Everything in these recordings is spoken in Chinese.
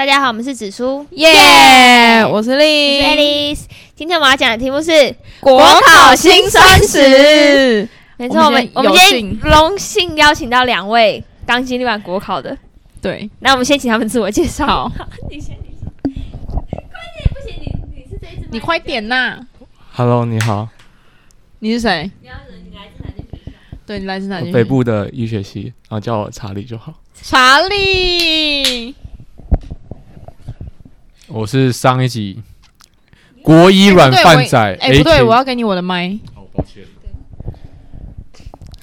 大家好，我们是紫苏，耶！我是我是丽，Alice。今天我们要讲的题目是，国考新生史。没错，我我们我们今幸天荣幸邀请到两位刚经历完国考的，对，那我们先请他们自我介绍。你先，你先，快点，不行，你你是这一只麦，你快点呐！Hello，你好，你是谁？你要你来自哪间学校？对你来自哪里？北部的医学系，然后叫我查理就好。查理。我是上一集国医软饭仔，哎，不对，我要给你我的麦。好抱歉。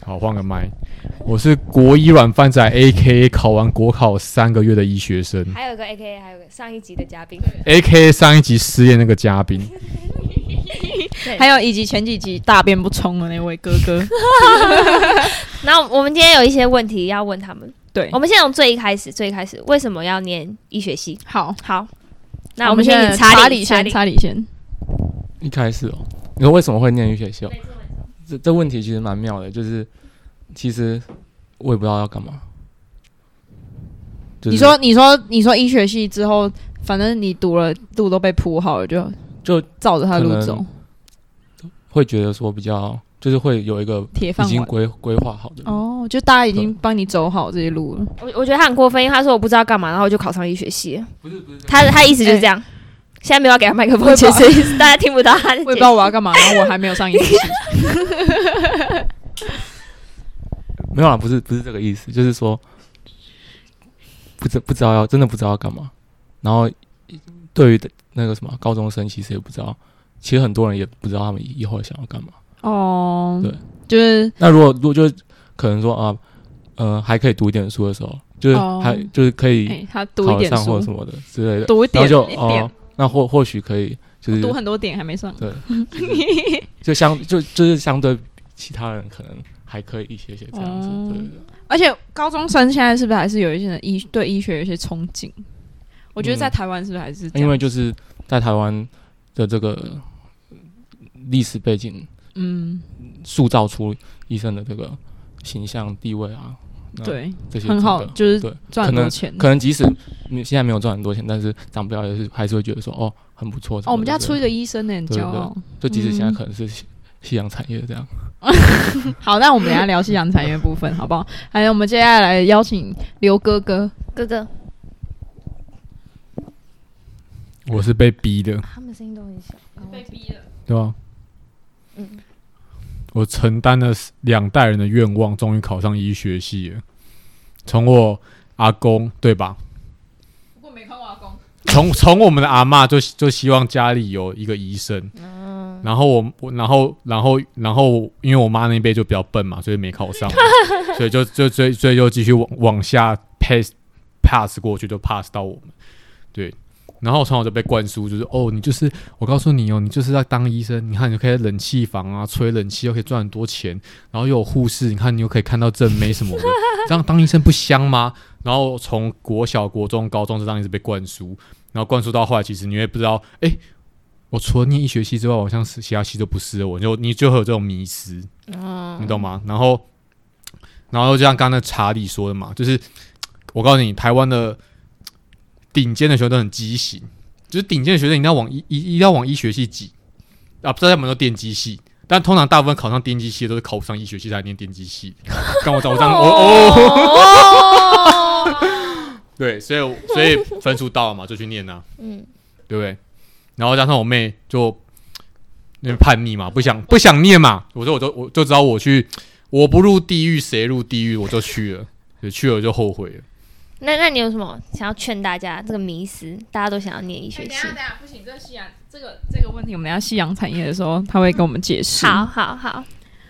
好，换个麦。我是国医软饭仔，A K A 考完国考三个月的医学生还有一个 A K，还有个上一集的嘉宾，，A K A 上一集失恋那个嘉宾。还有以及前几集大便不冲的那位哥哥。那我们今天有一些问题要问他们，对我，们先从最一开始，最一开始为什么要念医学系？好，好，那我们先查查理先，理查理。先。一开始哦，你说为什么会念医学系哦？这这问题其实蛮妙的，就是其实我也不知道要干嘛。就是你说，你说，你说医学系之后，反正你读了路都被铺好了，就就照着他的路走，会觉得说比较，就是会有一个已铁饭碗。经规规划好的。哦，就大家已经帮你走好这些路了。我我觉得他很过分，因为他说我不知道干嘛，然后我就考上医学系了。不是不是，他他意思就是这样。现在没有要给他麦克风解释，意思 大家听不到他。我也不知道我要干嘛，然后我还没有上医学系。没有啦，不是不是这个意思，就是说不知不知道要真的不知道要干嘛。然后对于那个什么高中生，其实也不知道，其实很多人也不知道他们以后想要干嘛。哦，对，就是那如果如果就可能说啊，呃，还可以读一点书的时候，就是哦。还、就是可以哎，他读一考点书。上或什，么的之类的，读一点然后就哦，，那或或许可以就是读很多点还没上。对，就相就就是相对其他人可能还可以一些些这样子，哦。对对对。而且高中生现在是不是还是有一些人医对医学有一些憧憬？我觉得嗯。在台湾是不是还是因为就是在台湾的这个历史背景，嗯，塑造出医生的这个形象地位啊，对，这些很好，就是对，赚很多钱。可能即使你现在没有赚很多钱，但是长辈也是还是会觉得说哦很不错。哦，我们家出一个医生呢，很骄傲。就即使现在嗯可能是夕夕阳产业这样，好，那我们等下聊夕阳产业部分，好不好？还有，我们接下来邀请刘哥哥。哥哥，我是被逼的，他们声音都很小。被逼的。对吧？嗯，我承担了两代人的愿望，终于考上医学系了。从我阿公，对吧？不过没看过阿公。从从我们的阿嬷就就希望家里有一个医生，嗯，然后我我然后然后然后因为我妈那一辈就比较笨嘛，所以没考上，所以就就所以所以就继续往往下 pass pass 过去，就 pass 到我们，对。然后从小就被灌输，就是哦，你就是我告诉你哦，你就是要当医生，你看你就可以在冷气房啊吹冷气，又可以赚很多钱，然后又有护士，你看你又可以看到正妹什么的，这样当医生不香吗？然后从国小、国中、高中就这样一直被灌输，然后灌输到后来，其实你也不知道，哎，我除了念医学系之外，我好像是其他系都不是了，我就你就会有这种迷失，嗯你懂吗？然后，然后就像刚刚那查理说的嘛，就是我告诉你，台湾的顶尖的学生都很畸形，就是顶尖的学生一定要往医一一定要往医学系挤啊，不知道他们都电机系。但通常大部分考上电机系的都是考不上医学系才念电机系。刚我讲 我这样，我哦，哦，对，所以所以分数到了嘛，就去念啊。嗯，对不对？然后加上我妹就那边叛逆嘛，不想不想念嘛，我说我就我就知道我去，我不入地狱谁入地狱，我就去了，就去了就后悔了。那那你有什么想要劝大家这个迷思？大家都想要念医学系。等下等下不行，这个夕阳这个这个问题，我们等一下夕阳产业的时候，他会跟我们解释。好好好，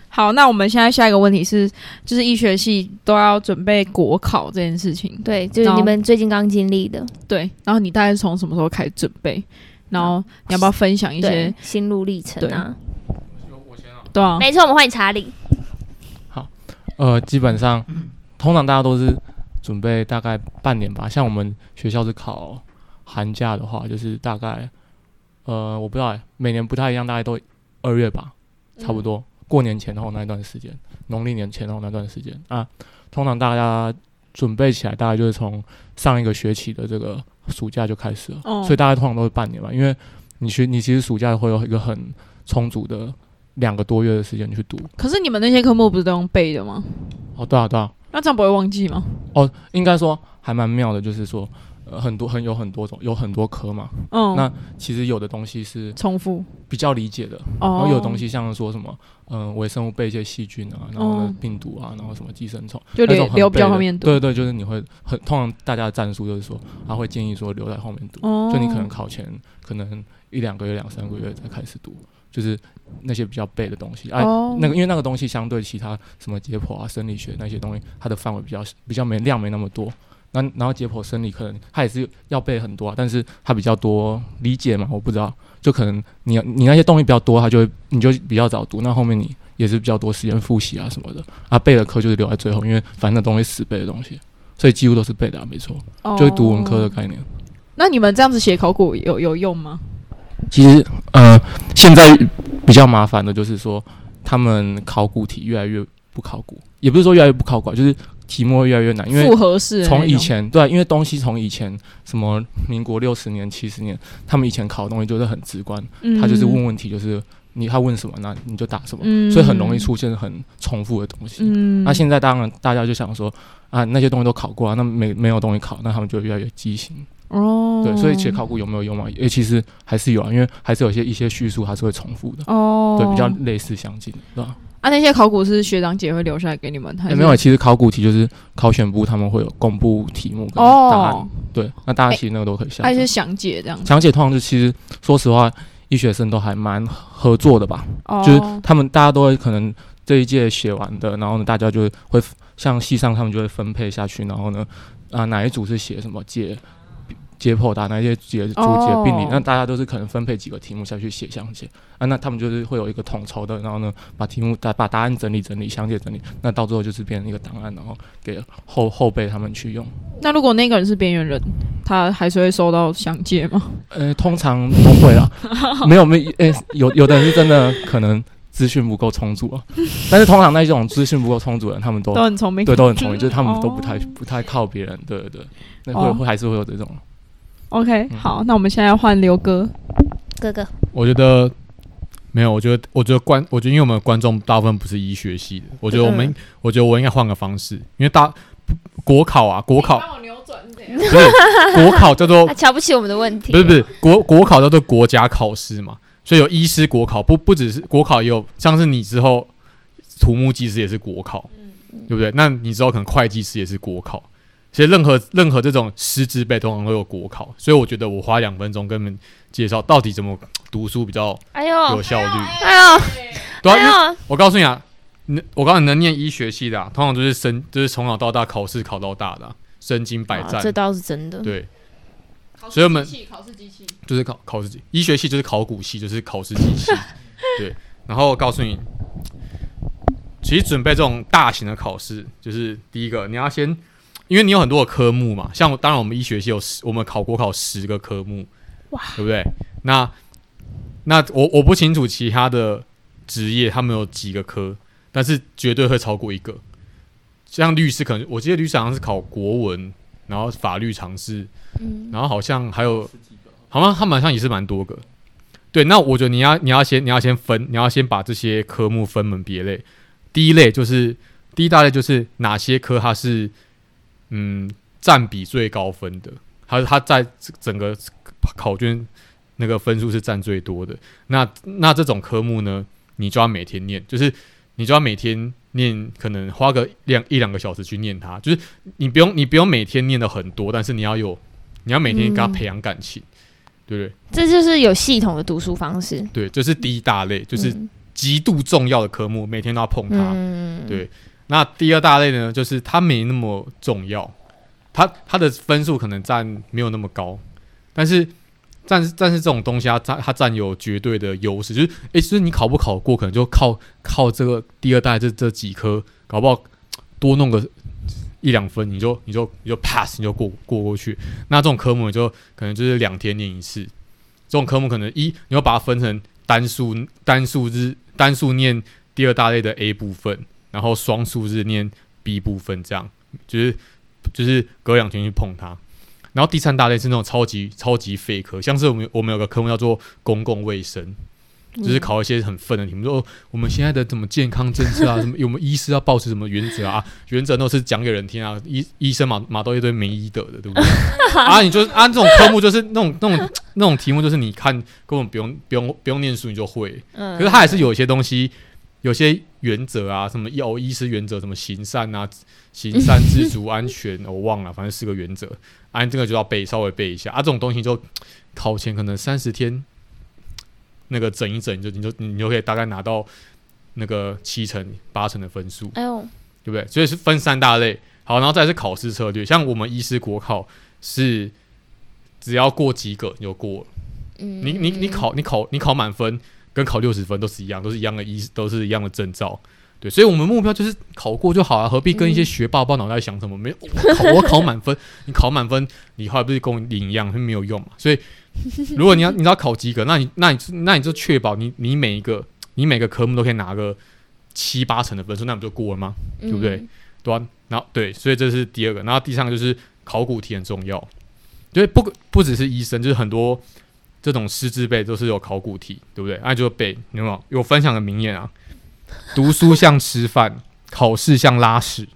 好，那我们现在下一个问题是，就是医学系都要准备国考这件事情，对，就是你们最近刚经历的对。然后你大概是从什么时候开始准备？然后你要不要分享一些？心路历程啊。对啊，没错，我们欢迎查理。好呃，基本上通常大家都是准备大概半年吧。像我们学校是考寒假的话，就是大概呃，我不知道欸，每年不太一样，大概都二月吧，差不多。过年前后那一段时间，农历年前后那段时间啊，通常大家准备起来大概就是从上一个学期的这个暑假就开始了，哦所以大概通常都是半年吧，因为你学你其实暑假会有一个很充足的两个多月的时间去读。可是你们那些科目不是都用背的吗？哦，对啊，对啊，那这样不会忘记吗？哦，应该说还蛮妙的，就是说，呃，很多很有很多种，有很多科嘛。嗯，那其实有的东西是重复。比较理解的，哦，然后有的东西像是说什么，嗯、微生物背一些细菌啊，然后病毒啊，然后什么寄生虫，就留留比较后面读，对对，就是你会很通常大家的战术就是说，他会建议说留在后面读，哦，就你可能考前可能一两个月、两三个月才开始读，就是那些比较背的东西。哎、哦那个因为那个东西相对其他什么解剖啊、生理学那些东西，它的范围比较比较没量没那么多。那然后解剖生理可能它也是要背很多啊，但是它比较多理解嘛，我不知道，就可能你你那些东西比较多，它就会你就比较早读，那后面你也是比较多时间复习啊什么的啊，背的课就是留在最后，因为反正那东西死背的东西，所以几乎都是背的、啊，没错，就是读文科的哦概念。那你们这样子写考古有有用吗？其实，呃，现在比较麻烦的就是说，他们考古题越来越不考古，也不是说越来越不考古啊，就是题目会越来越难，因为复合式从以前对啊、因为东西从以前什么民国六十年、七十年，他们以前考的东西就是很直观，他就是问问题，就是你他问什么，那你就答什么，嗯，所以很容易出现很重复的东西。嗯，那现在当然大家就想说啊，那些东西都考过啊，那没没有东西考，那他们就越来越畸形。哦，对，所以写考古有没有用嘛？诶，其实还是有啊，因为还是有一些一些叙述它是会重复的，哦，对，比较类似相近的，对吧？啊，那些考古是学长姐会留下来给你们，还是没有，其实考古题就是考选部他们会有公布题目跟答案，哦，对，那大家其实那个都可以下载。还是详解这样子，详解通常就其实说实话，医学生都还蛮合作的吧，哦，就是他们大家都会可能这一届写完的，然后呢，大家就会像系上他们就会分配下去，然后呢，啊哪一组是写什么解解剖答那，些解组解病理，哦。那大家都是可能分配几个题目下去写详解。啊，那他们就是会有一个统筹的，然后呢把题目答把答案整理整理，详解整理，那到最后就是变成一个档案，然后给后后辈他们去用。那如果那个人是边缘人，他还是会收到详解吗？呃，通常不会啦，没有没呃、有有的人是真的可能资讯不够充足啊，但是通常那种资讯不够充足的人，他们都都很聪明，对，都很聪明，就是他们都不太、哦。不太靠别人，对对对，那会、哦。会还是会有这种。OK，嗯。好，那我们现在要换刘哥，哥哥，我觉得没有，我觉得我觉得观，我觉得因为我们观众大部分不是医学系的，我觉得我们，嗯。我觉得我应该换个方式，因为大国考啊，国考。我扭转不是国考叫做他 瞧不起我们的问题，不是不是国国考叫做国家考试嘛，所以有医师国考，不不只是国考，也有像是你之后土木技师也是国考，对不对？那你之后可能会计师也是国考，其实任何任何这种师资辈通常都有国考，所以我觉得我花两分钟跟你们介绍到底怎么读书比较哎呦，有效率。哎呦，对啊，哎，我告诉你啊，你我告诉你，能念医学系的、啊，通常都是身，就是从小到大考试考到大的啊、身经百战。啊这倒是真的。对，所以我们考试机器，就是考考试机，医学系就是考古系，就是考试机器。对，然后我告诉你，其实准备这种大型的考试，就是第一个你要先，因为你有很多的科目嘛，像当然我们医学系有十，我们考国考十个科目，哇，对不对？那那我我不清楚其他的职业他们有几个科，但是绝对会超过一个。像律师可能，我记得律师好像是考国文，然后法律常识，嗯，然后好像还有，好像他们好像也是蛮多个。对，那我觉得你要你要先你要先分，你要先把这些科目分门别类。第一类就是第一大类就是哪些科它是嗯占比最高分的，还是他在整个考卷那个分数是占最多的。那那这种科目呢，你就要每天念，就是你就要每天念，可能花个两一两个小时去念它。就是你不用你不用每天念的很多，但是你要有你要每天跟他嗯培养感情，对不对？这就是有系统的读书方式，对，这是第一大类，就是嗯极度重要的科目，每天都要碰它。嗯，对那第二大类呢，就是它没那么重要，它它的分数可能占没有那么高，但是但是但是这种东西它占它占有绝对的优势，就是诶，就是你考不考过，可能就靠靠这个第二代这这几科，搞不好多弄个一两分，你就你就你就 pass，你就过过过去。那这种科目你就可能就是两天念一次，这种科目可能一你要把它分成单数单数日单数念第二大类的 A 部分，然后双数日念 B 部分，这样就是就是隔两天去碰它。然后第三大类是那种超级超级废科，像是我们我们有个科目叫做公共卫生，就是考一些很愤的题目，说我们现在的怎么健康政策啊，什么有没有医师要保持什么原则啊？原则都是讲给人听啊，医医生嘛嘛都一堆没医德的，对不对？啊，你就按这种科目，就是那种那种那种题目，就是你看根本不用不用不用念书你就会，可是它还是有一些东西。有些原则啊，什么要医师原则，什么行善啊，行善知足安全，我忘了，反正四个原则，按这个就要背，稍微背一下啊。这种东西就考前可能三十天，那个整一整，就你就你就可以大概拿到那个七成八成的分数，哎呦，对不对？所以是分三大类，好，然后再是考试策略，像我们医师国考是只要过及格你就过了，嗯，你你你考你考你考满分。跟考六十分都是一样，都是一样的医，都是一样的证照，对，所以我们目标就是考过就好了，何必跟一些学霸不知道脑袋想什么？没考我考满分，你考满分，你后来不是跟我领一样，是没有用嘛？所以 如果你要你要考及格，那你那你那你就确保你你每一个你每个科目都可以拿个七八成的分数，那不就过了吗？对不对？对啊，然后对，所以这是第二个，然后第三个就是考古题很重要，因为不不只是医生，就是很多。这种师资背都是有考古题，对不对？那就背，有没有？有分享的名言啊？读书像吃饭，考试像拉屎，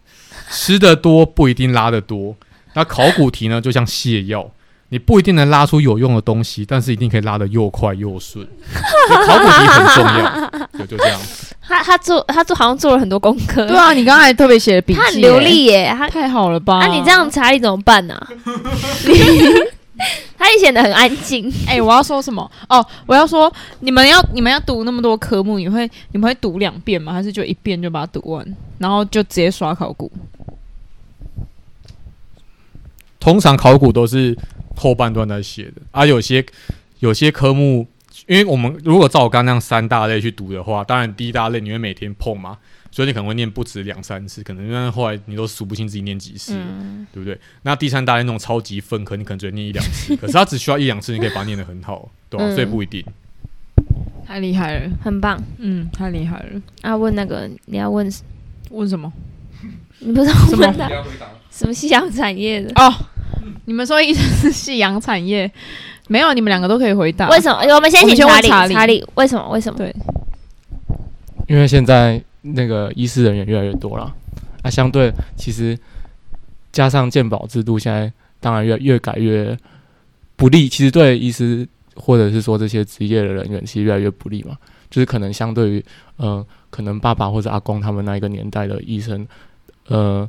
吃的多不一定拉的多。那考古题呢，就像泻药，你不一定能拉出有用的东西，但是一定可以拉的又快又顺。考古题很重要，就就这样。他他做他做好像做了很多功课。对啊，你刚才特别写的笔记，他很流利耶，他太好了吧？那你这样查理怎么办呢？他也显得很安静。哎，我要说什么？哦，我要说，你们要你们要读那么多科目，你会你们会读两遍吗？还是就一遍就把它读完，然后就直接刷考古？通常考古都是后半段在写的，而有些有些科目，因为我们如果照我刚刚那样三大类去读的话，当然第一大类你会每天碰嘛。所以你可能会念不止两三次，可能因为后来你都数不清自己念几次，对不对？那第三大类那种超级分科，你可能只念一两次，可是他只需要一两次，你可以把它念得很好，对吧？所以不一定。太厉害了，很棒，嗯，太厉害了。啊，问那个你要问问什么？你不知道问他什么夕阳产业的哦？你们说一直是夕阳产业，没有，你们两个都可以回答。为什么？我们先请查理，查理，为什么？为什么？对，因为现在。那个医师人员越来越多了，啊，相对其实加上健保制度，现在当然越越改越不利。其实对医师或者是说这些职业的人员，其实越来越不利嘛。就是可能相对于，嗯，可能爸爸或者阿公他们那一个年代的医生，呃，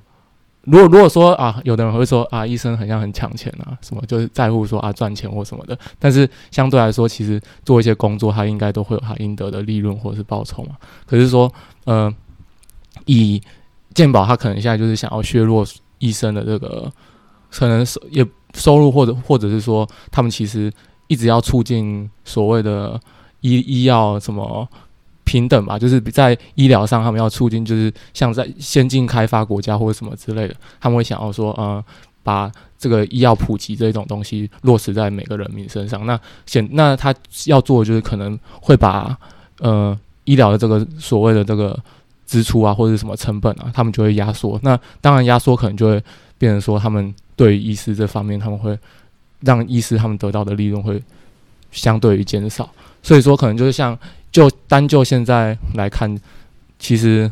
如果如果说啊，有的人会说啊，医生好像很抢钱啊，什么就是在乎说啊赚钱或什么的。但是相对来说，其实做一些工作，他应该都会有他应得的利润或者是报酬嘛。可是说。呃，以健保，他可能现在就是想要削弱医生的这个，可能收也收入，或者或者是说，他们其实一直要促进所谓的医医药什么平等吧，就是在医疗上，他们要促进，就是像在先进开发国家或者什么之类的，他们会想要说，呃，把这个医药普及这种东西落实在每个人民身上。那显那他要做的就是可能会把呃。医疗的这个所谓的这个支出啊，或者什么成本啊，他们就会压缩。那当然压缩可能就会变成说，他们对医师这方面，他们会让医师他们得到的利润会相对于减少。所以说，可能就是像就单就现在来看，其实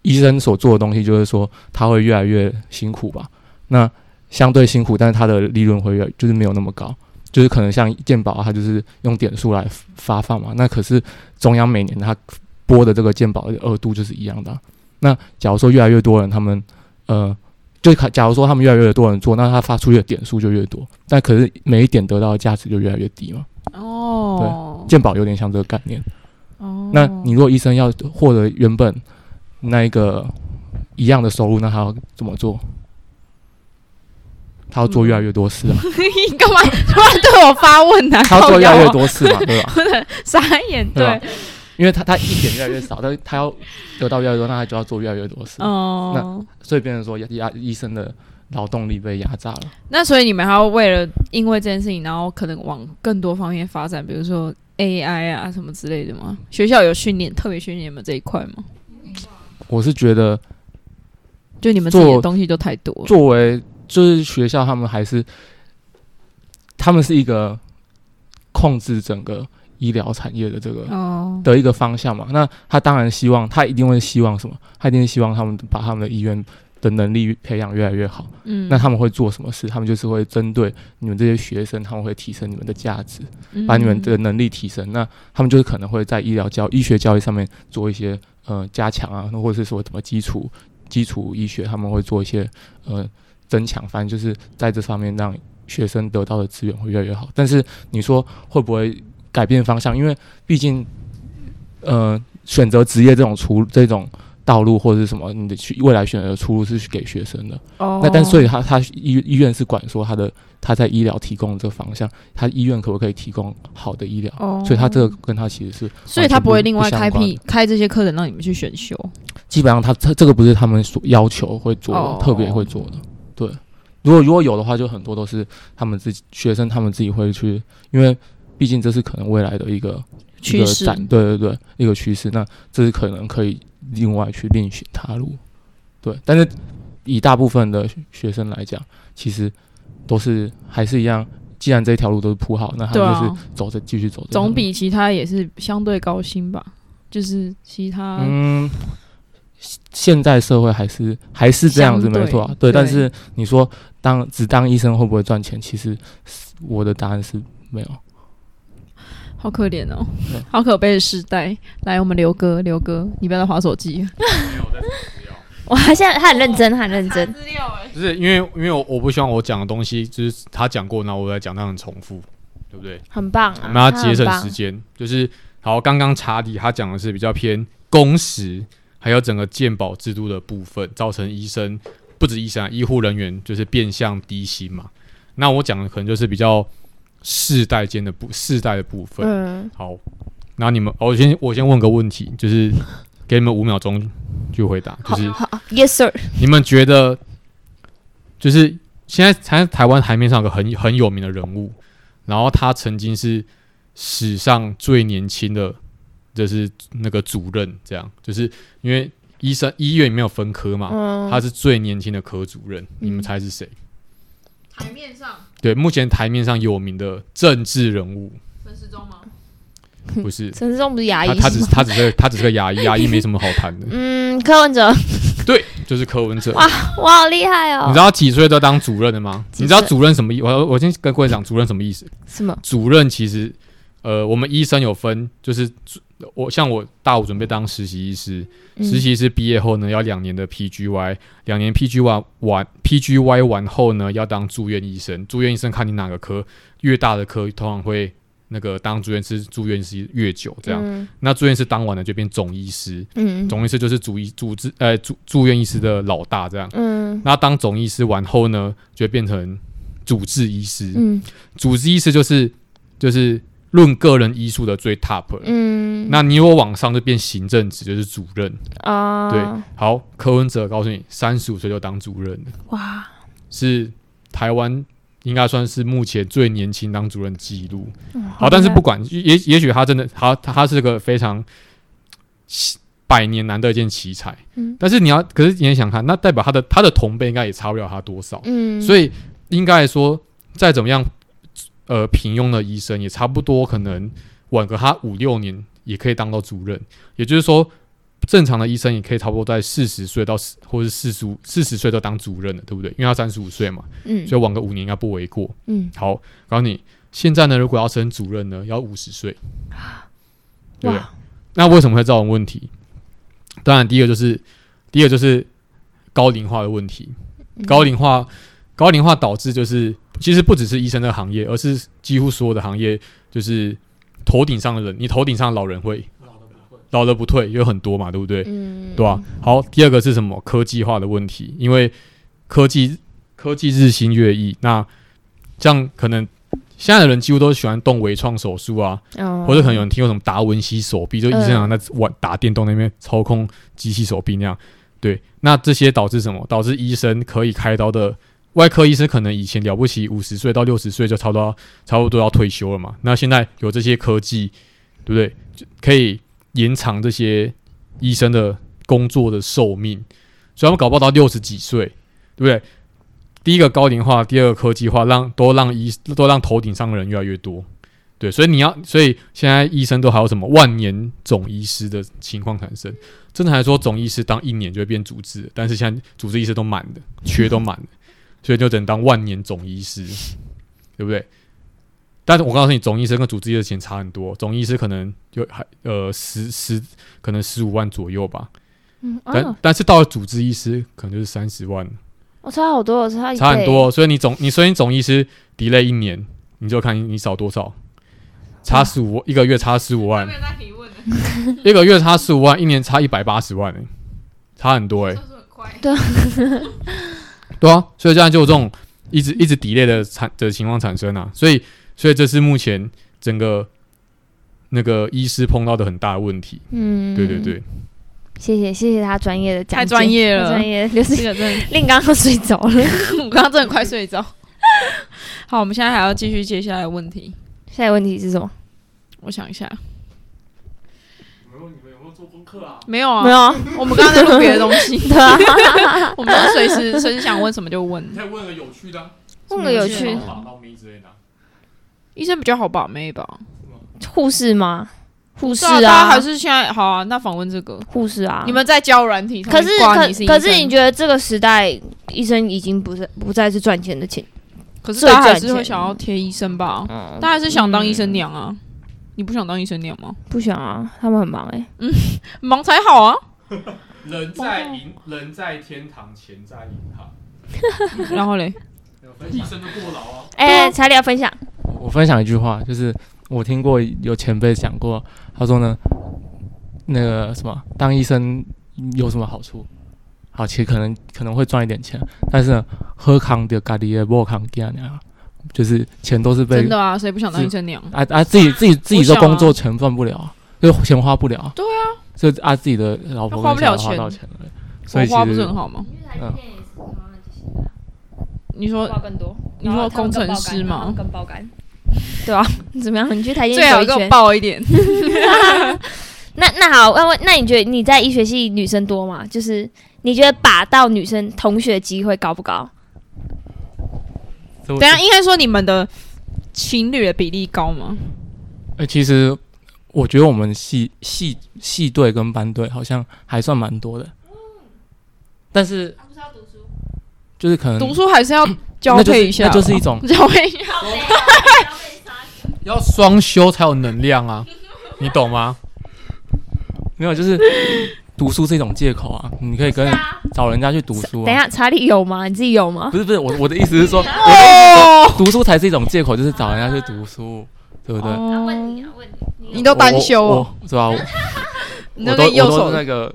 医生所做的东西，就是说他会越来越辛苦吧。那相对辛苦，但是他的利润会越就是没有那么高。就是可能像健保，它就是用点数来发放嘛。那可是中央每年它拨的这个健保的额度就是一样的。那假如说越来越多人，他们呃，就假如说他们越来越多人做，那他发出去的点数就越多。但可是每一点得到的价值就越来越低嘛。哦，对，健保有点像这个概念。哦，那你如果医生要获得原本那一个一样的收入，那他要怎么做？他要做越来越多事啊！你干嘛突然对我发问呢？他要做越来越多事嘛，对吧？傻眼，对。因为他他一点越来越少，他他要得到越来越多，那他就要做越来越多事。哦。那所以变成说医医生的劳动力被压榨了。那所以你们还要为了因为这件事情，然后可能往更多方面发展，比如说 AI 啊什么之类的吗？学校有训练特别训练你们这一块吗？我是觉得就你们自己的东西都太多了。作为就是学校，他们还是他们是一个控制整个医疗产业的这个哦，的一个方向嘛。那他当然希望，他一定会希望什么？他一定是希望他们把他们的医院的能力培养越来越好。嗯那他们会做什么事？他们就是会针对你们这些学生，他们会提升你们的价值，把你们的能力提升。那他们就是可能会在医疗教、医学教育上面做一些呃加强啊，或者是说什么基础基础医学，他们会做一些呃增强，反正就是在这方面让学生得到的资源会越来越好。但是你说会不会改变方向？因为毕竟呃选择职业这种出这种。道路或者是什么，你的去未来选择的出路是给学生的。哦，那但所以他他医医院是管说他的他在医疗提供的这个方向，他医院可不可以提供好的医疗？哦，所以他这个跟他其实是，所以他不会另外开辟开这些课程让你们去选修。基本上他这这个不是他们所要求会做的，哦特别会做的。对，如果如果有的话，就很多都是他们自己学生他们自己会去，因为毕竟这是可能未来的一个趋势对对对，一个趋势。那这是可能可以另外去另寻他路。对，但是以大部分的学生来讲，其实都是还是一样。既然这条路都是铺好，那他们就是啊，走着继续走着。总比其他也是相对高薪吧。就是其他嗯，现在社会还是还是这样子，没错对但是你说当只当医生会不会赚钱？其实我的答案是没有。好可怜哦，好可悲的时代。来，我们刘哥，刘哥，你不要再划手机。哇，现在他很认真，他很认真。就是因为因为我我不希望我讲的东西就是他讲过，然后我再讲，那很重复，对不对？很棒啊！我们要节省时间，就是好。刚刚查理他讲的是比较偏工时，还有整个健保制度的部分，造成医生不止医生啊，医护人员就是变相低薪嘛。那我讲的可能就是比较世代间的部世代的部分。嗯，好，那你们，哦我先我先问个问题，就是 给你们五秒钟去回答，就是，Yes sir。你们觉得，就是现在在台湾台面上有个很很有名的人物，然后他曾经是史上最年轻的，就是那个主任，这样，就是因为医生医院里面有分科嘛，嗯，他是最年轻的科主任，你们嗯猜是谁？台面上对，目前台面上有名的政治人物陈时中吗？不是陈志忠不是牙他，医？他只是他只是他只是个牙医，牙医没什么好谈的。嗯，柯文哲，对，就是柯文哲。哇我好厉害哦！你知道几岁都当主任的吗？你知道主任什么意？我我先跟各位讲主任什么意思。什么？主任其实，呃，我们医生有分，就是主我像我大五准备当实习医师，嗯实习医师毕业后呢，要两年的 PGY，两年 PGY 完完 PGY 完后呢，要当住院医生。住院医生看你哪个科，越大的科通常会那个当住院师，住院师越久这样。嗯那住院师当完了就变总医师，嗯总医师就是主医主治呃住住院医师的老大这样。嗯那当总医师完后呢，就会变成主治医师。嗯主治医师就是就是论个人医术的最 top 了。嗯，那你如果往上就变行政职，就是主任。啊，对，好，柯文哲告诉你，三十五岁就当主任了，哇，是台湾应该算是目前最年轻当主任的记录。嗯好，但是不管，也也许他真的，他他他是个非常百年难得一见奇才。嗯但是你要，可是你也想看，那代表他的他的同辈应该也差不了他多少。嗯，所以应该来说，再怎么样，呃，平庸的医生也差不多可能晚个他五六年也可以当到主任。也就是说，正常的医生也可以差不多在四十岁到四或者四十五四十岁都当主任了，对不对？因为他三十五岁嘛，嗯所以晚个五年应该不为过。嗯好，告诉你，现在呢，如果要升主任呢，要五十岁，对对？那为什么会造成问题？当然，第一个就是第一个就是高龄化的问题。嗯高龄化，高龄化导致就是，其实不只是医生这个行业，而是几乎所有的行业，就是头顶上的人，你头顶上的老人会老的不退，有很多嘛，对不对？嗯对吧、好，第二个是什么？科技化的问题，因为科技科技日新月异，那这样可能现在的人几乎都喜欢动微创手术啊，哦或者可能有人听过什么达文西手臂，就医生嗯常在玩打电动那边操控机器手臂那样。对，那这些导致什么？导致医生可以开刀的外科医生可能以前了不起，五十岁到六十岁就差不多差不多要退休了嘛。那现在有这些科技，对不对？可以延长这些医生的工作的寿命。所以他们搞不好到六十几岁，对不对？第一个高龄化，第二个科技化，让都让医都让头顶上的人越来越多，对，所以你要，所以现在医生都还有什么万年总医师的情况产生。正常来说，总医师当一年就会变主治，但是现在主治医师都满的，缺都满的，所以就只能当万年总医师，对不对？但是我告诉你，总医生跟主治医师的钱差很多，总医师可能就还呃十十可能十五万左右吧，嗯，但、啊，但是到了主治医师可能就是三十万，我差好多，我差差很多，所以你总你所以你总医师 delay 一年，你就看你你少多少，差十五一个月差十五万，在提问 一个月差十五万，一年差一百八十万、欸，差很多哎、是很快。对啊，所以这样就有这种一直一直 delay 的产的情况产生啊，所以所以这是目前整个那个医师碰到的很大的问题。嗯，对对对，谢谢谢谢他专业的讲解，太专业了太专业，就是这个真的，令刚刚睡着了。我刚刚真的快睡着。好，我们现在还要继续接下来的问题。下一个问题是什么？我想一下，做功课啊？没有啊，没有啊，我们刚刚在录别的东西，对啊，我们都随时随时想问什么就问。可以问个有趣的、啊，问个有趣医生比较好把妹吧？护士吗？护士啊，啊，还是现在好啊？那访问这个，护士啊。你们在教软体可是可可是你觉得这个时代，医生已经不是不再是赚钱的钱，可是最大家还是会想要贴医生吧？嗯，大家还是想当医生娘啊？你不想当医生娘吗？不想啊，他们很忙哎、忙才好啊！人在银人在天堂，钱在银行，然后嘞，医生都过劳啊。哎、查理要分享，我分享一句话，就是我听过有前辈讲过，他说呢，那个什么，当医生有什么好处？好，其实可能可能会赚一点钱，但是呢，喝康的咖喱也不康给啊，就是钱都是被真的啊，谁不想当医生娘？啊啊自己自己自己的工作钱赚不了啊，就钱花不了啊。对啊，就啊自己的老婆花不了钱钱了，所以花不是很好吗？嗯你说更多你说工程师吗更爆肝，对啊，怎么样？你去台电最好给我。爆一点。那那好，那问那你觉得你在医学系女生多吗？就是你觉得把到女生同学机会高不高？等下应该说你们的情侣的比例高吗？哎、其实我觉得我们系系系队跟班队好像还算蛮多的，但是就是可能读书还是要交那就是配一下就是一种 交配。要双修才有能量啊，你懂吗？没有就是读书是一种借口啊，你可以跟找人家去读书啊。等一下，查理有吗？你自己有吗？不是不是，我我的意思是说，我的意思是说读书才是一种借口，就是找人家去读书，对不对？你啊，问你，你都单修我哦，是吧？我你那我都我都个右手是那个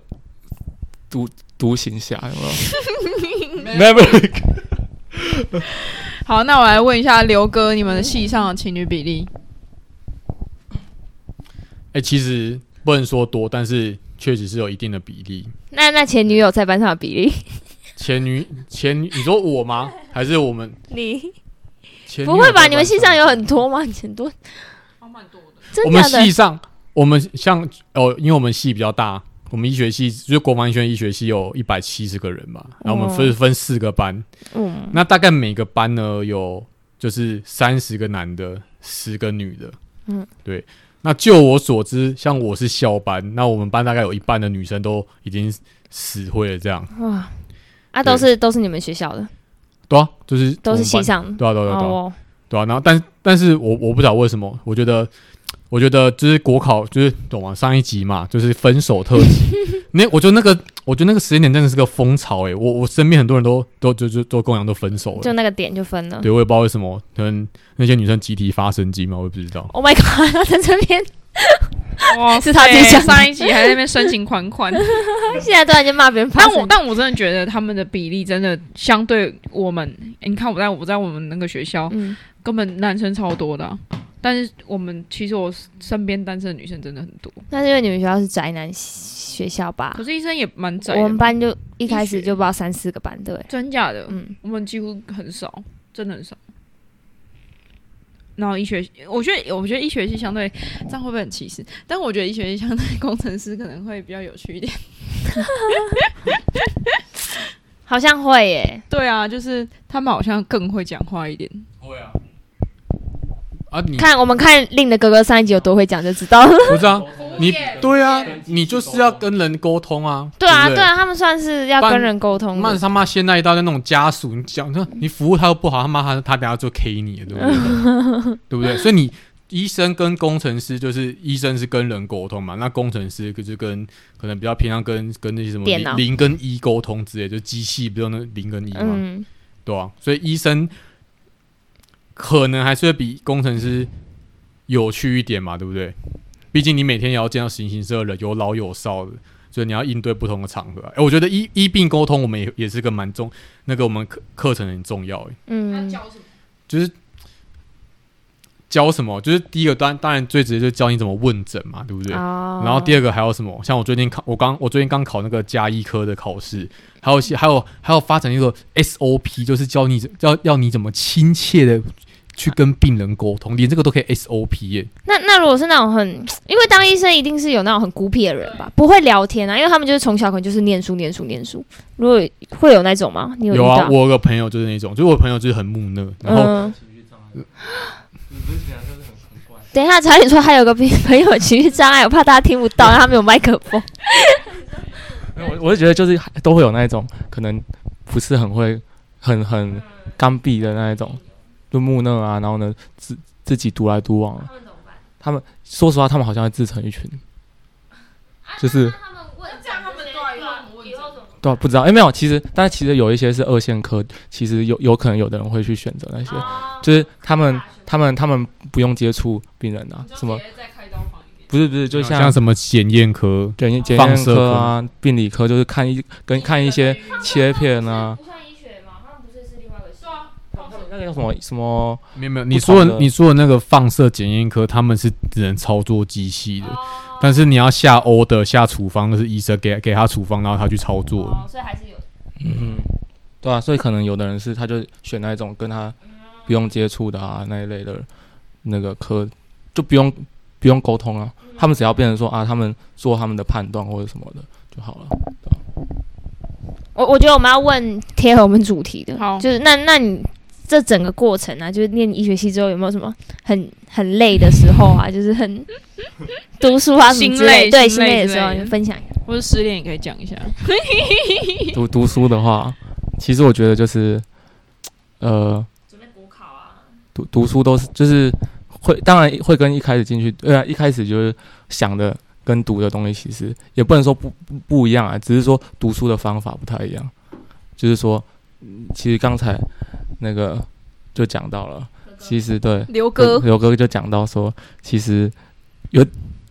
独独行侠，有没有？Never 好，那我来问一下刘哥，你们的系上的情侣比例？哎、其实不能说多，但是确实是有一定的比例。那那前女友在班上的比例？前女前女，你说我吗？还是我们你前不会吧？你们系上有很多吗？很多，蛮多的。真我们系？上，我们像哦，因为我们系比较大，我们医学系就是国防医学院医学系有一百七十个人嘛，然后我们分、哦分四个班，嗯，那大概每个班呢有就是三十个男的，十个女的，嗯，对。那就我所知，像我是校班，那我们班大概有一半的女生都已经死灰了，这样，哇，啊，都是都是你们学校的，对啊，就是都是系上的。对啊，对啊，对啊，对啊，然后但但是我我不知道为什么，我觉得我觉得就是国考就是懂吗？上一集嘛，就是分手特辑。那我觉得那个我觉得那个时间点真的是个风潮诶、我我身边很多人都都就就都跟我讲都分手了。就那个点就分了。对，我也不知道为什么，可能那些女生集体发神经嘛，我也不知道。Oh my god！他在这边，哇 是他自己讲上一集还在那边深情款款。现在突然间骂别人发但。我但我真的觉得他们的比例真的相对我们，诶你看我在我在我们那个学校，嗯，根本男生超多的啊、但是我们其实我身边单身的女生真的很多，那是因为你们学校是宅男学校吧可？是医生也蛮宅的。我们班就一开始就不知道三四个班，对，真假的，嗯，我们几乎很少，真的很少。然后医学，我觉得我觉得医学系相对这样会不会很歧视？但我觉得医学系相对工程师可能会比较有趣一点。好像会耶。对啊，就是他们好像更会讲话一点。会啊。啊，你看我们看令的哥哥上一集有多会讲就知道了。不是啊？你对啊，你就是要跟人沟通啊。对啊，对啊，他们算是要跟人沟通的。妈他妈现在一到那种家属，你讲说你服务他又不好，他妈他他等下就 K 你了，对不对？对不对？所以你医生跟工程师就是医生是跟人沟通嘛，那工程师就是跟可能比较偏向跟跟那些什么零零跟一沟通之类，就机器不用那零跟一嘛，嗯，对啊，所以医生可能还是会比工程师有趣一点嘛，对不对？毕竟你每天也要见到形形色色的人，有老有少的，所以你要应对不同的场合啊。哎、我觉得医医病沟通，我们也也是个蛮重，那个我们课课程很重要、哎，嗯，就是教什么，就是第一个当当然最直接就是教你怎么问诊嘛，对不对？哦然后第二个还有什么？像我最近考，我刚我最近刚考那个加医科的考试，还有些还有还有发展一个 SOP，就是教你要要你怎么亲切的去跟病人沟通，连这个都可以 SOP 耶。那那如果是那种很，因为当医生一定是有那种很孤僻的人吧，不会聊天啊，因为他们就是从小可能就是念书、念书、念书。如果会有那种吗？你有有啊，我有个朋友就是那种，就是我朋友就是很木讷，然后、嗯，等一下，查理说还有个朋朋友情绪障碍，我怕大家听不到，他没有麦克风。我我是觉得就是都会有那一种可能不是很会、很很刚愎的那一种，就木讷啊，然后呢自自己独来独往啊。他们说实话，他们好像会自成一群，就是对啊、不知道，哎、没有，其实，但是其实有一些是二线科，其实有有可能有的人会去选择那些，就是他们他们他们不用接触病人啊，什么不是不是，就像像什么检验科，检验检验放射科啊、病理科，就是看一跟看一些切片啊，不算医学嘛，他们不是是另外一个系。那个叫什么什么，没有没有，你说的你说的那个放射检验科，他们是只能操作机器的，哦但是你要下 order 下处方，那是医生给给他处方，然后他去操作。哦，所以还是有。嗯，对啊，所以可能有的人是他就选那一种跟他不用接触的啊那一类的那个科，就不用不用沟通啊，他们只要变成说啊，他们做他们的判断或者什么的就好了。我我觉得我们要问贴合我们主题的，好就是那那你这整个过程啊，就是念医学系之后有没有什么很很累的时候啊？就是很 读书啊什么之类，心累对心心累累的时候，你分享一下。或者失恋也可以讲一下。读读书的话，其实我觉得就是呃，准备国考啊，读读书都是就是会，当然会跟一开始进去，对啊，一开始就是想的跟读的东西其实也不能说不不不一样啊，只是说读书的方法不太一样。就是说，嗯其实刚才那个就讲到了，其实对刘哥，刘哥就讲到说，其实有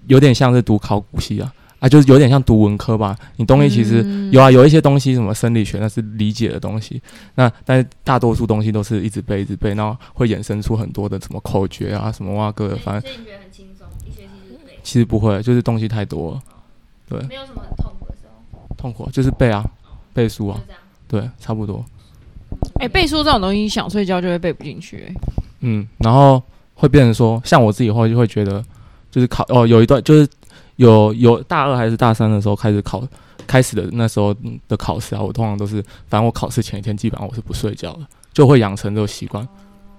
有点像是读考古系啊。啊，就是有点像读文科吧，你东西其实嗯。有啊，有一些东西什么生理学那是理解的东西，那但是大多数东西都是一直背一直背，然后会衍生出很多的什么口诀啊，什么哇哥的，反正所以你觉得很轻松，医学系就背，其实不会，就是东西太多。了，没有什么很痛苦的时候，痛苦就是背啊，背书啊。对，差不多，哎、背书这种东西，想睡觉就会背不进去、欸。嗯，然后会变成说，像我自己会就会觉得，就是考哦，有一段就是有有大二还是大三的时候开始考，开始的那时候的考试啊，我通常都是，反正我考试前一天基本上我是不睡觉的，就会养成这个习惯。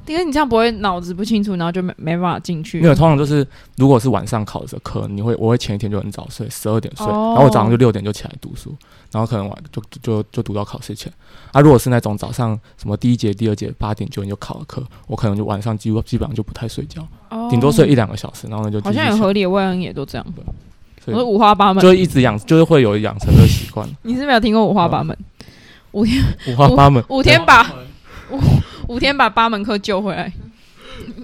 因为你这样不会脑子不清楚，然后就没没办法进去。因为通常就是，如果是晚上考的课，你会我会前一天就很早睡，十二点睡，哦然后我早上就六点就起来读书，然后可能晚就就就就读到考试前。啊，如果是那种早上什么第一节、第二节八点九点就考的课，我可能就晚上几乎基本上就不太睡觉，哦顶多睡一两个小时，然后呢就好像有合理的外人也都这样。所以我说五花八门，就一直养，就是会有养成的习惯，你是没有听过五花八门？五花八门。五天把五五天把八门课救回来。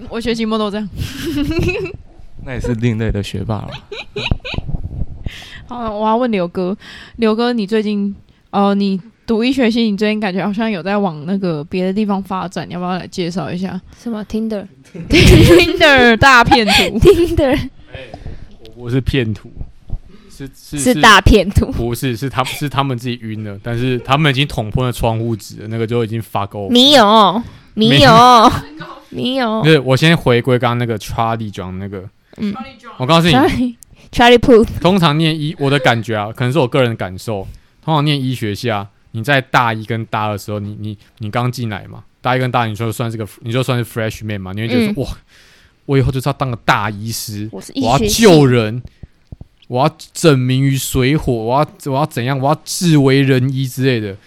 我学期末都这样。那也是另类的学霸了。好，我要问刘哥，刘哥，你最近呃，你读医学系，你最近感觉好像有在往那个别的地方发展，你要不要来介绍一下？什么？Tinder？Tinder 大骗图，Tinder？我我是骗图，是是是大骗图，不是是他是他们自己晕了，但是他们已经捅破了窗户纸了，那个就已经发够。你有，你没有，你有不。是，我先回归刚刚那个 Charlie 讲那个，嗯。我告诉你，Charlie Charlie Puth，通常念医，我的感觉啊，可能是我个人的感受，通常念医学系啊，你在大一跟大二的时候，你你你刚进来嘛，大一跟大二你就算是个你就算是 freshman 嘛，你会觉得说、哇，我以后就是要当个大医师，我要救人，我要拯民于水火，我要我要怎样，我要治为人医之类的。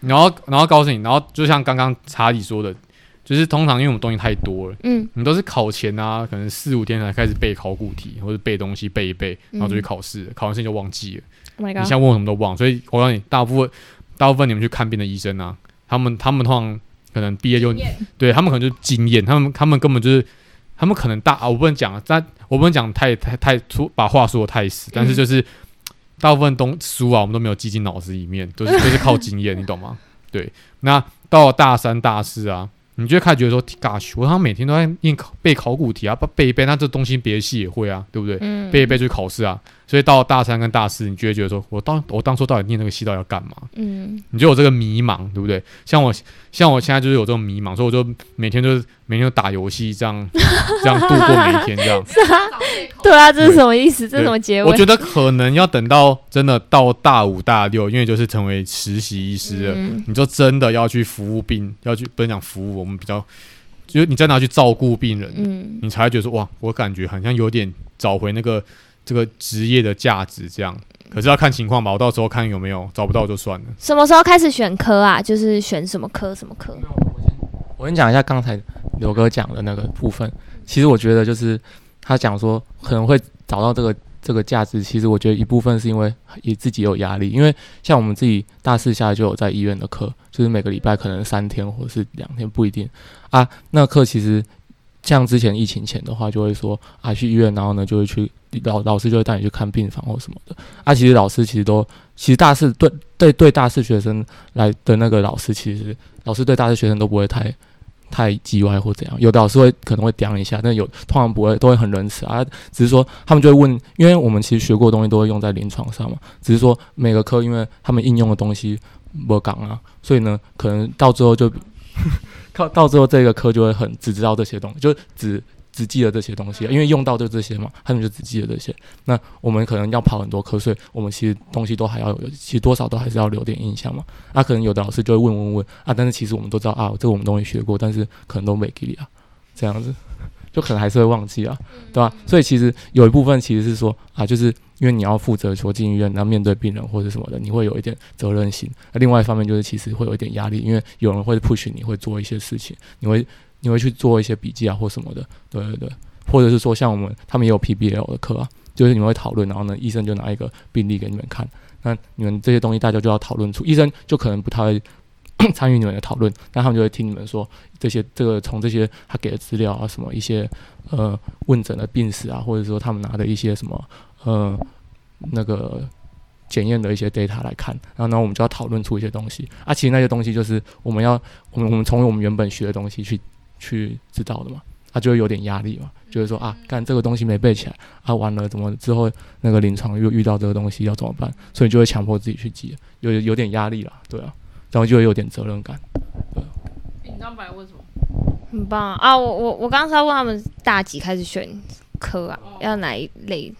然后然后告诉你，然后就像刚刚查理说的，就是通常因为我们东西太多了，嗯你都是考前啊，可能四五天才开始背考古题或者背东西背一背，然后就去考试了，考完试就忘记了。，Oh 你现在问我什么都忘，所以我告诉你，大部分大部分你们去看病的医生啊，他们他们通常可能毕业就对他们可能就是经验，他们他们根本就是他们可能大啊，我不能讲，但我不能讲太太太粗，把话说的太死，但是就是、大部分东书啊，我们都没有记进脑子里面，都是 都是靠经验，你懂吗？对，那到了大三大四啊。你就会开始觉得说，gosh，我好像每天都在念考背考古题啊，背一背，那这东西别的系也会啊，对不对？嗯背一背就是考试啊。所以到大三跟大四，你就会觉得说，我当我当初到底念那个系到底要干嘛？嗯你就有这个迷茫，对不对？像我像我现在就是有这种迷茫，所以我就每天就是每天就打游戏，这样 这样度过每一天，这样。对啊，这是什么意思？这是什么结尾？我觉得可能要等到真的到大五大六，因为就是成为实习医师了，嗯你就真的要去服务病，要去不能讲服务，我们比较就是你真的要去照顾病人，嗯你才会觉得说哇，我感觉好像有点找回那个这个职业的价值这样。可是要看情况吧，我到时候看有没有找不到就算了。什么时候开始选科啊？就是选什么科什么科？我跟你讲一下刚才刘哥讲的那个部分。其实我觉得就是他讲说可能会找到这个这个价值，其实我觉得一部分是因为也自己有压力，因为像我们自己大四下来就有在医院的课，就是每个礼拜可能三天或者是两天不一定啊。那课其实像之前疫情前的话，就会说啊去医院，然后呢就会去老老师就会带你去看病房或什么的啊。其实老师其实都其实大四对对对大四学生来的那个老师，其实老师对大四学生都不会太太叽歪或怎样，有的老师会可能会刁一下，但有通常不会，都会很仁慈啊。只是说他们就会问，因为我们其实学过的东西都会用在临床上嘛，只是说每个科因为他们应用的东西不讲啊，所以呢，可能到最后就靠到最后这个科就会很只知道这些东西，就只只记得这些东西，因为用到就这些嘛，他们就只记得这些。那我们可能要跑很多科，所以我们其实东西都还要有，其实多少都还是要留点印象嘛。啊，可能有的老师就会问问问啊，但是其实我们都知道啊，这个我们东西学过，但是可能都没给你啊，这样子，就可能还是会忘记啊，对吧、所以其实有一部分其实是说啊，就是因为你要负责说进医院，然后面对病人或者什么的，你会有一点责任心。那另外一方面就是其实会有一点压力，因为有人会 push 你会做一些事情，你会你会去做一些笔记啊或什么的，对对对，或者是说像我们他们也有 PBL 的课啊，就是你们会讨论，然后呢医生就拿一个病例给你们看，那你们这些东西大家就要讨论出，医生就可能不太 参与你们的讨论，但他们就会听你们说这些这个从这些他给的资料啊，什么一些呃问诊的病史啊，或者说他们拿的一些什么呃那个检验的一些 data 来看，然后呢我们就要讨论出一些东西啊，其实那些东西就是我们要我们我们从我们原本学的东西去去知道的嘛，啊、就会有点压力嘛，就是说啊，干这个东西没背起来啊，完了怎么之后那个临床又遇到这个东西要怎么办？所以就会强迫自己去记，有有点压力啦，对啊，然后就会有点责任感。你知道本来问什么？很棒啊！啊我我我刚刚是要问他们大几开始选科啊？要哪一类？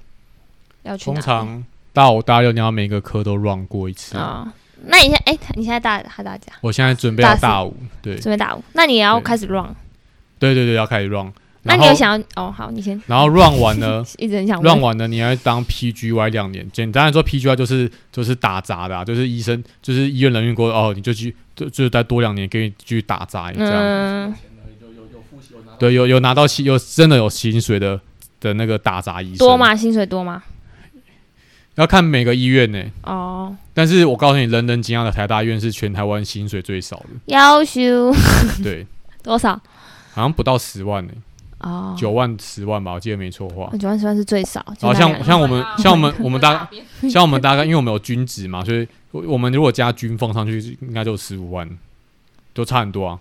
要去哪？通常大五大六你要每个科都 run 过一次。啊、那你现在哎、你现在大还大几啊？我现在准备要大五，对准备大五，那你也要开始 run？对对对，要开始 run。那你有想要哦？好，你先，然后 run 完呢 一直很想问，run 完呢，你要当 PGY 两年。简单来说，PGY 就是就是打杂的、啊，就是医生就是医院人员过哦，你就去就就再多两年给你继续打杂这样。嗯，对，有有拿到薪，有真的有薪水的的那个打杂医生多？吗？薪水多吗？要看每个医院呢、哦，但是我告诉你，人人惊讶的台大医院是全台湾薪水最少的，要求对，多少？好像不到十万呢、哦，九万十万吧，我记得没错话。九万十万是最少。就好大概像像我们 像我们我们大 像我们大概，因为我们有均值嘛，所以我我们如果加均放上去，应该就十五万，都差很多啊。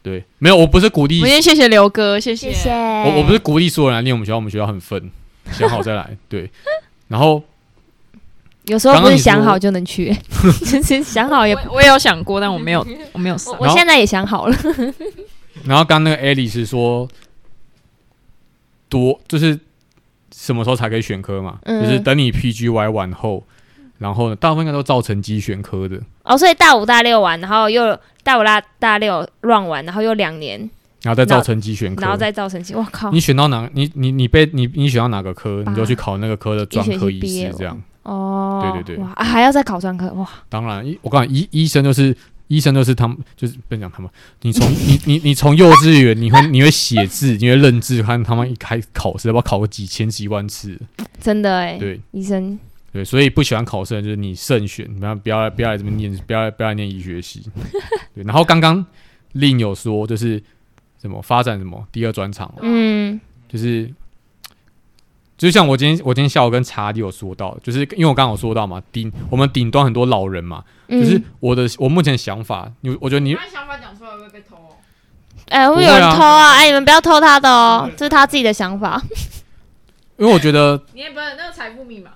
对，没有，我不是鼓励我，们先谢谢刘哥，谢谢。谢谢。我我不是鼓励所有人来念我们学校，我们学校很分，想好再来。对，然后有时候不是想好就能去，其 实想好也。我我也有想过，但我没有，我没有我。我现在也想好了。然后 刚那个艾莉是说多就是什么时候才可以选科嘛？嗯就是等你 PGY 完后，然后呢，大部分应该都造成机选科的，哦，所以大五大六完，然后又大五大大六乱完，然后又两年，然后再造成机选科，然后再造成绩，我靠你，选到哪，你你你被你你选到哪个科，你就去考那个科的专科医师，这样。哦，对对对哇，啊还要再考专科，哇，当然，医我告诉你，医医生就是医生就是他们，就是不能讲他们。你从 你你你从幼稚园，你会你会写字，你会认字，看他们一开考试，要不要考个几千几万次？真的哎，对医生，对，所以不喜欢考试的就是你慎选，不要不要来不要来这边念，不要来不要来念医学系。对，然后刚刚令有说就是什么发展什么第二专场，嗯就是。就像我今天，我今天下午跟查理有说到，就是因为我刚刚有说到嘛，顶我们顶端很多老人嘛，嗯，就是我的我目前的想法，你我觉得你他想法讲出来会被偷哦。哎，会不会啊。有人偷啊，哎，你们不要偷他的哦，这是他自己的想法，因为我觉得你也不是那个财富密码，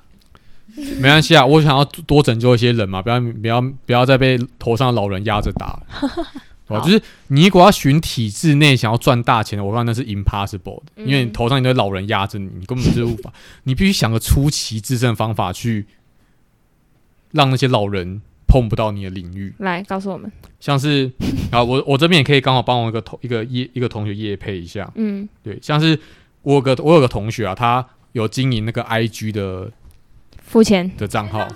没关系啊，我想要多拯救一些人嘛，不要不要不要再被头上的老人压着打了，对吧？就是你如果要寻体制内想要赚大钱的，我看那是 impossible 的，嗯因为你头上一堆老人压着你，你根本就是无法，你必须想个出奇制胜的方法去让那些老人碰不到你的领域，来告诉我们，像是 啊，我我这边也可以刚好帮我一个同一个业一个同学业配一下，嗯对，像是我有个我有个同学啊，他有经营那个 IG 的付钱。的账号？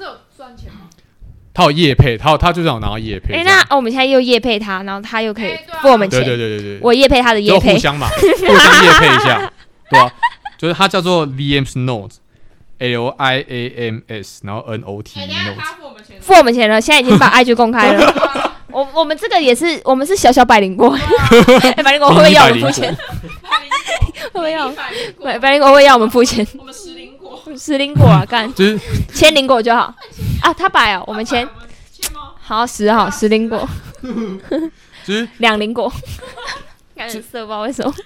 他有业配，他有他就让我拿到业配这哎，样。那哦我们现在又夜配他，然后他又可以付我们钱，对对对对，我夜配他的夜配。就互，相嘛，互相业配一下，对吧、就是他叫做 Liam's Notes，L I A M S，然后 N O T Notes，他付我们钱，付我们钱了，现在已经把 IG 公开了。我我们这个也是，我们是小小百灵果，哎，百灵果会不会要我们付钱？会不会要？百百灵果。会不会要我们付钱？我们十灵果，十灵果啊，干。就是千灵果就好啊，他摆哦，我们签？好十号十零果，就 是两零果，感觉色，不知道为什么。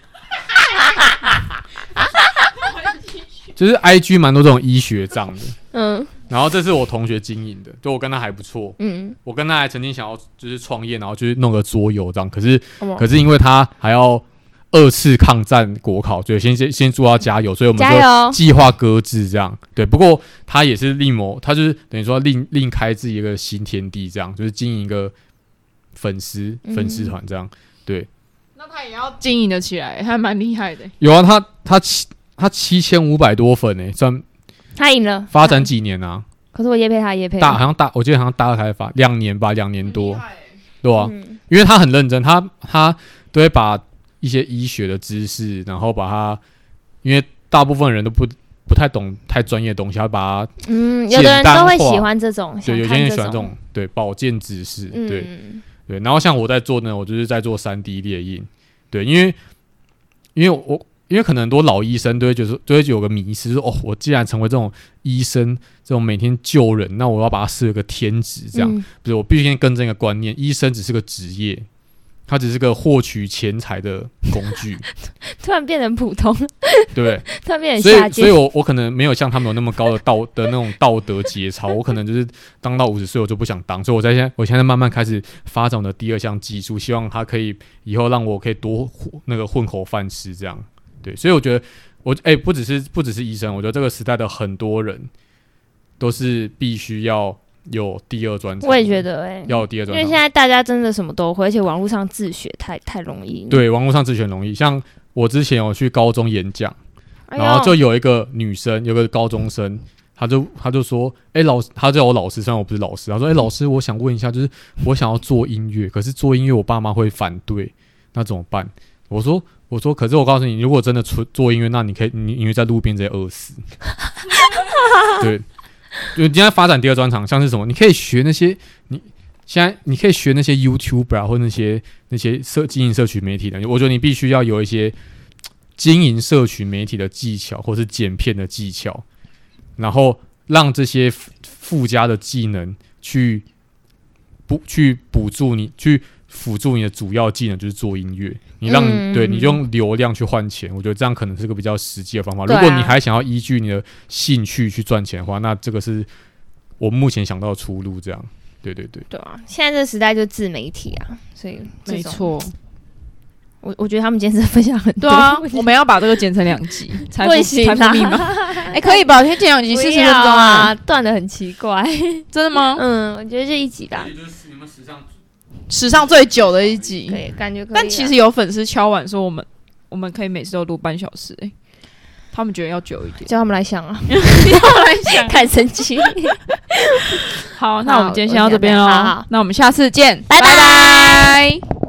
就是 IG 蛮多这种医学账的，嗯。然后这是我同学经营的，就我跟他还不错，嗯，我跟他还曾经想要就是创业，然后就是弄个桌游这样，可是哦。可是因为他还要二次抗战国考，所以先先先祝他加油，所以我们就！计划搁置这样，对。不过他也是另谋，他就是等于说另另开自己一个新天地，这样就是经营一个粉丝嗯粉丝团这样。对，那他也要经营的起来，还蛮厉害的。有啊，他他七他七千五百多粉诶，算他赢了，发展几年啊？可是我夜配他也配大好像大，我记得好像大二开发两年吧，两年多，对啊，嗯因为他很认真，他他都会把一些医学的知识，然后把它，因为大部分人都不不太懂太专业的东西，要把它嗯，有的人都会喜欢这种，对，有些人喜欢这种对保健知识，对嗯，对。然后像我在做呢，我就是在做三 D 列印，对，因为因为我因为可能很多老医生都会觉得说都会有个迷失，说哦，我既然成为这种医生，这种每天救人，那我要把它设个天职，这样、嗯不是？我必须先更正一个观念，医生只是个职业。它只是个获取钱财的工具，突然变成普通，对不对？突然变成所以，下贱所以，我我可能没有像他们有那么高的道的那种道德节操，我可能就是当到五十岁我就不想当，所以我在现在我现在慢慢开始发展我的第二项技术，希望它可以以后让我可以多那个混口饭吃，这样对。所以我觉得我哎、不只是不只是医生，我觉得这个时代的很多人都是必须要有第二专长，我也觉得哎、要有第二专长因为现。在大家真的什么都会，而且网络上自学太太容易。，对，网络上自学容易，像我之前有去高中演讲。哎然后就有一个女生，有个高中生，她就她就说，哎、老师，她叫我老师，虽然我不是老师，她说，哎、老师，我想问一下，就是我想要做音乐，可是做音乐我爸妈会反对，那怎么办？我说，我说，可是我告诉你，如果真的出做音乐，那你可以，你因为在路边直接饿死。对，就今天发展第二专场，像是什么，你可以学那些你。现在你可以学那些 YouTuber 啊，或那些那些社经营社群媒体的，我觉得你必须要有一些经营社群媒体的技巧，或是剪片的技巧，然后让这些附加的技能去补去补助你，去辅助你的主要技能，就是做音乐。你让、嗯对你用流量去换钱，我觉得这样可能是个比较实际的方法。啊如果你还想要依据你的兴趣去赚钱的话，那这个是我目前想到的出路。这样，对对对。对啊，现在这个时代就是自媒体啊，所以没错，我我觉得他们今天真的分享很多，对啊，我们要把这个剪成两集，财富不行财富密码。啦，哎，可以吧？先剪两集，不四十分钟要啊？啊，断的很奇怪。真的吗？嗯，我觉得这一集吧，就是你们史上史上最久的一集对。感觉可以啊。但其实有粉丝敲碗说，我们我们可以每次都录半小时，哎，他们觉得要久一点。叫他们来想啊，叫来想 看神奇。好，那我们今天先到这边喽。那我们下次见，拜拜拜